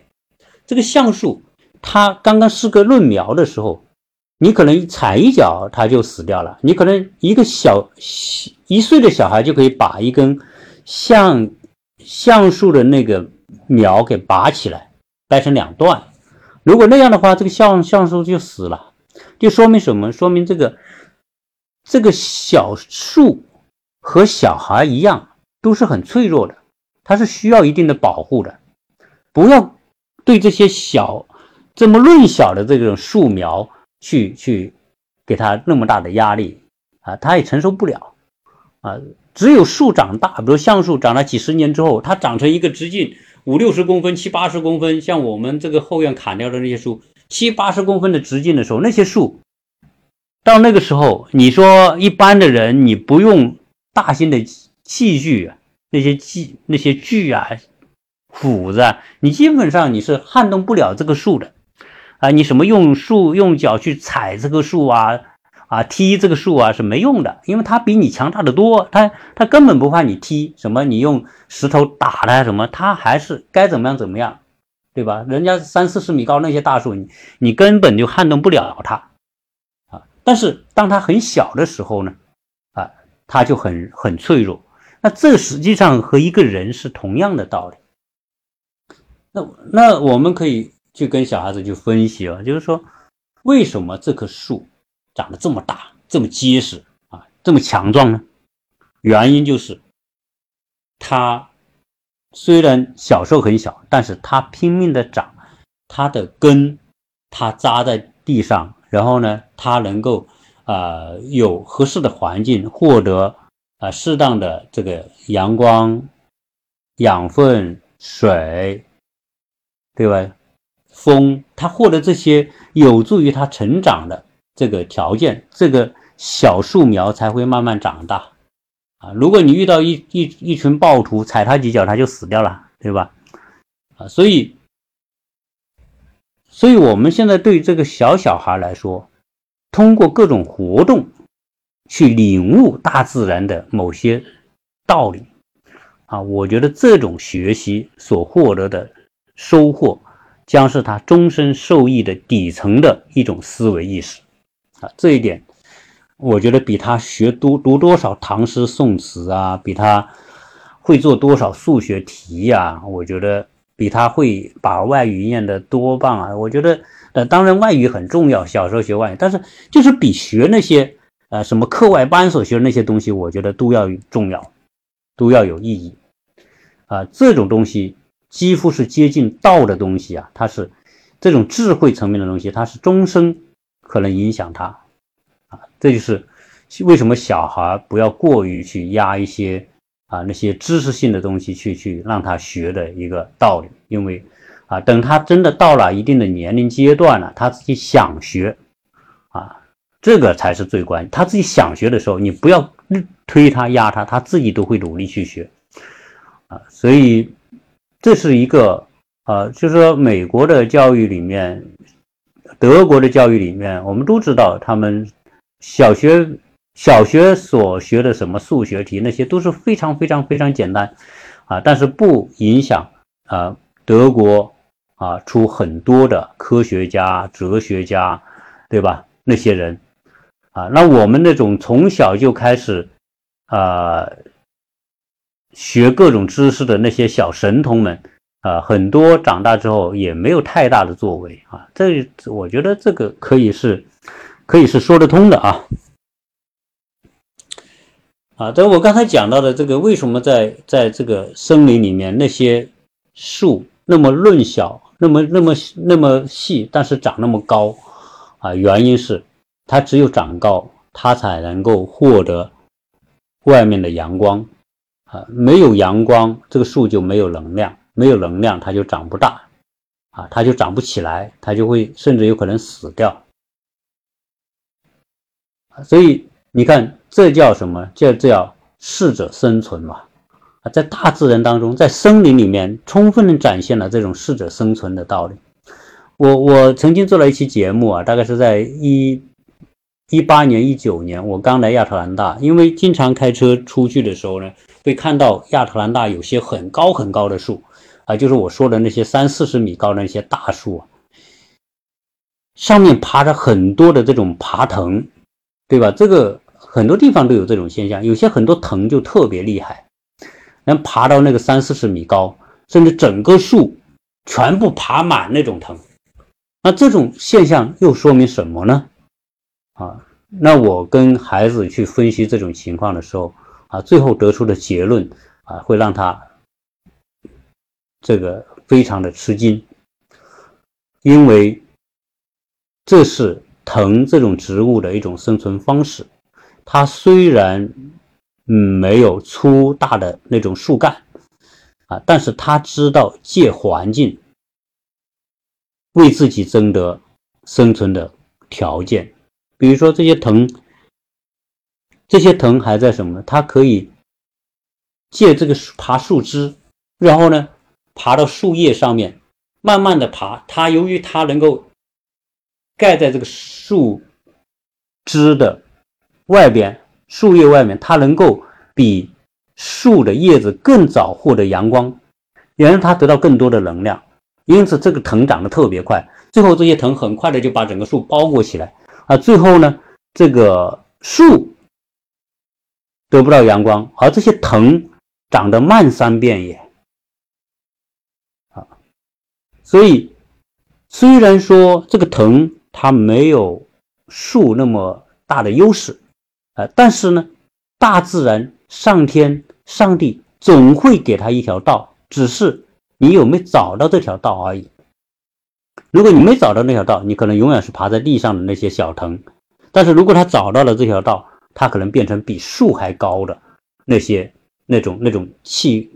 Speaker 1: 这个橡树它刚刚是个嫩苗的时候。你可能踩一脚，它就死掉了。你可能一个小一岁的小孩就可以把一根橡橡树的那个苗给拔起来，掰成两段。如果那样的话，这个橡橡树就死了，就说明什么？说明这个这个小树和小孩一样，都是很脆弱的，它是需要一定的保护的。不要对这些小这么嫩小的这种树苗。去去，给它那么大的压力啊，它也承受不了啊。只有树长大，比如橡树长了几十年之后，它长成一个直径五六十公分、七八十公分，像我们这个后院砍掉的那些树，七八十公分的直径的时候，那些树到那个时候，你说一般的人，你不用大型的器具，那些锯、那些锯啊、斧子，你基本上你是撼动不了这个树的。啊，你什么用树用脚去踩这个树啊，啊踢这个树啊是没用的，因为它比你强大的多，它它根本不怕你踢什么，你用石头打它什么，它还是该怎么样怎么样，对吧？人家三四十米高那些大树，你你根本就撼动不了它，啊，但是当它很小的时候呢，啊，它就很很脆弱，那这实际上和一个人是同样的道理，那那我们可以。去跟小孩子去分析啊，就是说，为什么这棵树长得这么大、这么结实啊、这么强壮呢？原因就是，它虽然小时候很小，但是它拼命的长，它的根它扎在地上，然后呢，它能够啊有合适的环境，获得啊适当的这个阳光、养分、水，对吧？风，它获得这些有助于它成长的这个条件，这个小树苗才会慢慢长大啊！如果你遇到一一一群暴徒踩他几脚，他就死掉了，对吧？啊，所以，所以我们现在对这个小小孩来说，通过各种活动去领悟大自然的某些道理啊，我觉得这种学习所获得的收获。将是他终身受益的底层的一种思维意识，啊，这一点，我觉得比他学多读多少唐诗宋词啊，比他会做多少数学题呀，我觉得比他会把外语念的多棒啊！我觉得，呃，当然外语很重要，小时候学外语，但是就是比学那些呃什么课外班所学的那些东西，我觉得都要重要，都要有意义，啊，这种东西。几乎是接近道的东西啊，它是这种智慧层面的东西，它是终生可能影响他啊。这就是为什么小孩不要过于去压一些啊那些知识性的东西去去让他学的一个道理，因为啊等他真的到了一定的年龄阶段了，他自己想学啊，这个才是最关键。他自己想学的时候，你不要推他压他，他自己都会努力去学啊，所以。这是一个，呃，就是说，美国的教育里面，德国的教育里面，我们都知道，他们小学小学所学的什么数学题，那些都是非常非常非常简单，啊，但是不影响啊，德国啊出很多的科学家、哲学家，对吧？那些人，啊，那我们那种从小就开始，啊。学各种知识的那些小神童们，啊，很多长大之后也没有太大的作为啊。这我觉得这个可以是，可以是说得通的啊。啊，这我刚才讲到的这个，为什么在在这个森林里面那些树那么嫩小，那么那么那么细，但是长那么高啊？原因是它只有长高，它才能够获得外面的阳光。啊，没有阳光，这个树就没有能量，没有能量，它就长不大，啊，它就长不起来，它就会甚至有可能死掉。所以你看，这叫什么？这叫适者生存嘛。啊，在大自然当中，在森林里面，充分的展现了这种适者生存的道理。我我曾经做了一期节目啊，大概是在一一八年、一九年，我刚来亚特兰大，因为经常开车出去的时候呢。会看到亚特兰大有些很高很高的树，啊，就是我说的那些三四十米高的那些大树啊，上面爬着很多的这种爬藤，对吧？这个很多地方都有这种现象，有些很多藤就特别厉害，能爬到那个三四十米高，甚至整个树全部爬满那种藤。那这种现象又说明什么呢？啊，那我跟孩子去分析这种情况的时候。啊，最后得出的结论啊，会让他这个非常的吃惊，因为这是藤这种植物的一种生存方式。它虽然嗯没有粗大的那种树干啊，但是它知道借环境为自己争得生存的条件。比如说这些藤，这些藤还在什么呢？它可以借这个爬树枝，然后呢爬到树叶上面，慢慢的爬。它由于它能够盖在这个树枝的外边，树叶外面，它能够比树的叶子更早获得阳光，也让它得到更多的能量。因此，这个藤长得特别快。最后，这些藤很快的就把整个树包裹起来。啊，最后呢，这个树得不到阳光，而这些藤长得漫山遍野，啊，所以虽然说这个藤它没有树那么大的优势，啊，但是呢，大自然、上天、上帝总会给他一条道，只是你有没有找到这条道而已。如果你没找到那条道，你可能永远是爬在地上的那些小藤；但是如果他找到了这条道，他可能变成比树还高的那些那种那种气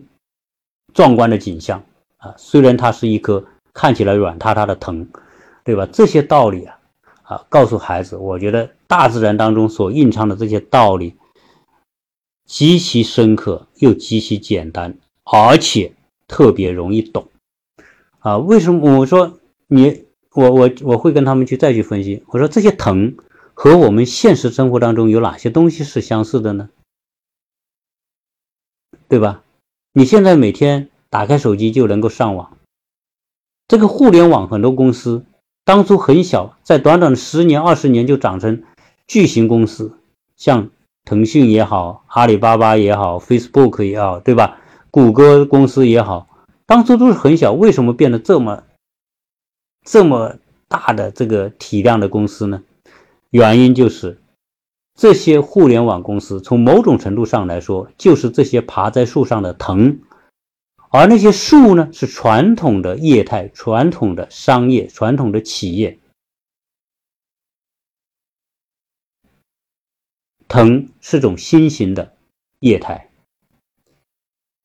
Speaker 1: 壮观的景象啊！虽然它是一棵看起来软塌塌的藤，对吧？这些道理啊，啊，告诉孩子，我觉得大自然当中所蕴藏的这些道理极其深刻，又极其简单，而且特别容易懂啊！为什么我说？你我我我会跟他们去再去分析。我说这些藤和我们现实生活当中有哪些东西是相似的呢？对吧？你现在每天打开手机就能够上网，这个互联网很多公司当初很小，在短短的十年二十年就长成巨型公司，像腾讯也好，阿里巴巴也好，Facebook 也好，对吧？谷歌公司也好，当初都是很小，为什么变得这么？这么大的这个体量的公司呢？原因就是这些互联网公司从某种程度上来说，就是这些爬在树上的藤，而那些树呢，是传统的业态、传统的商业、传统的企业。藤是种新型的业态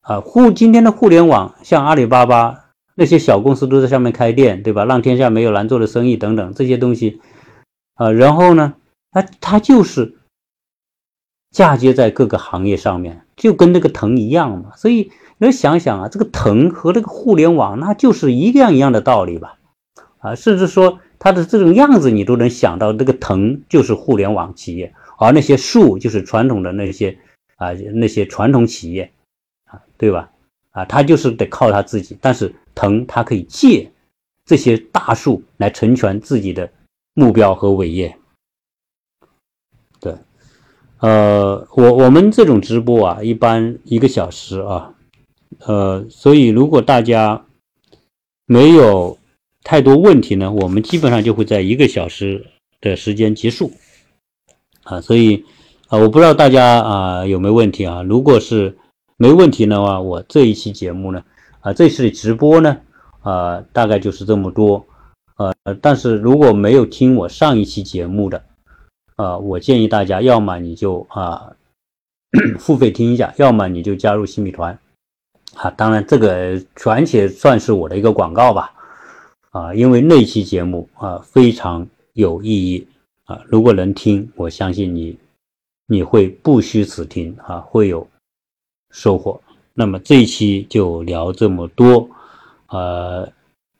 Speaker 1: 啊，互今天的互联网，像阿里巴巴。那些小公司都在上面开店，对吧？让天下没有难做的生意等等这些东西，啊，然后呢，它它就是嫁接在各个行业上面，就跟那个藤一样嘛。所以你想想啊，这个藤和这个互联网，那就是一样一样的道理吧？啊，甚至说它的这种样子，你都能想到，这个藤就是互联网企业，而那些树就是传统的那些啊那些传统企业啊，对吧？啊，他就是得靠他自己，但是藤他可以借这些大树来成全自己的目标和伟业。呃，我我们这种直播啊，一般一个小时啊，呃，所以如果大家没有太多问题呢，我们基本上就会在一个小时的时间结束。啊，所以啊，我不知道大家啊有没有问题啊，如果是。没问题的话，我这一期节目呢，啊，这次直播呢，啊，大概就是这么多，呃，但是如果没有听我上一期节目的，啊，我建议大家，要么你就啊付费听一下，要么你就加入新米团，啊，当然这个全且算是我的一个广告吧，啊，因为那期节目啊非常有意义啊，如果能听，我相信你你会不虚此听啊，会有。收获，那么这一期就聊这么多，呃，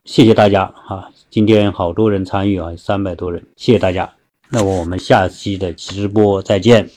Speaker 1: 谢谢大家啊！今天好多人参与啊，三百多人，谢谢大家。那么我们下期的直播再见。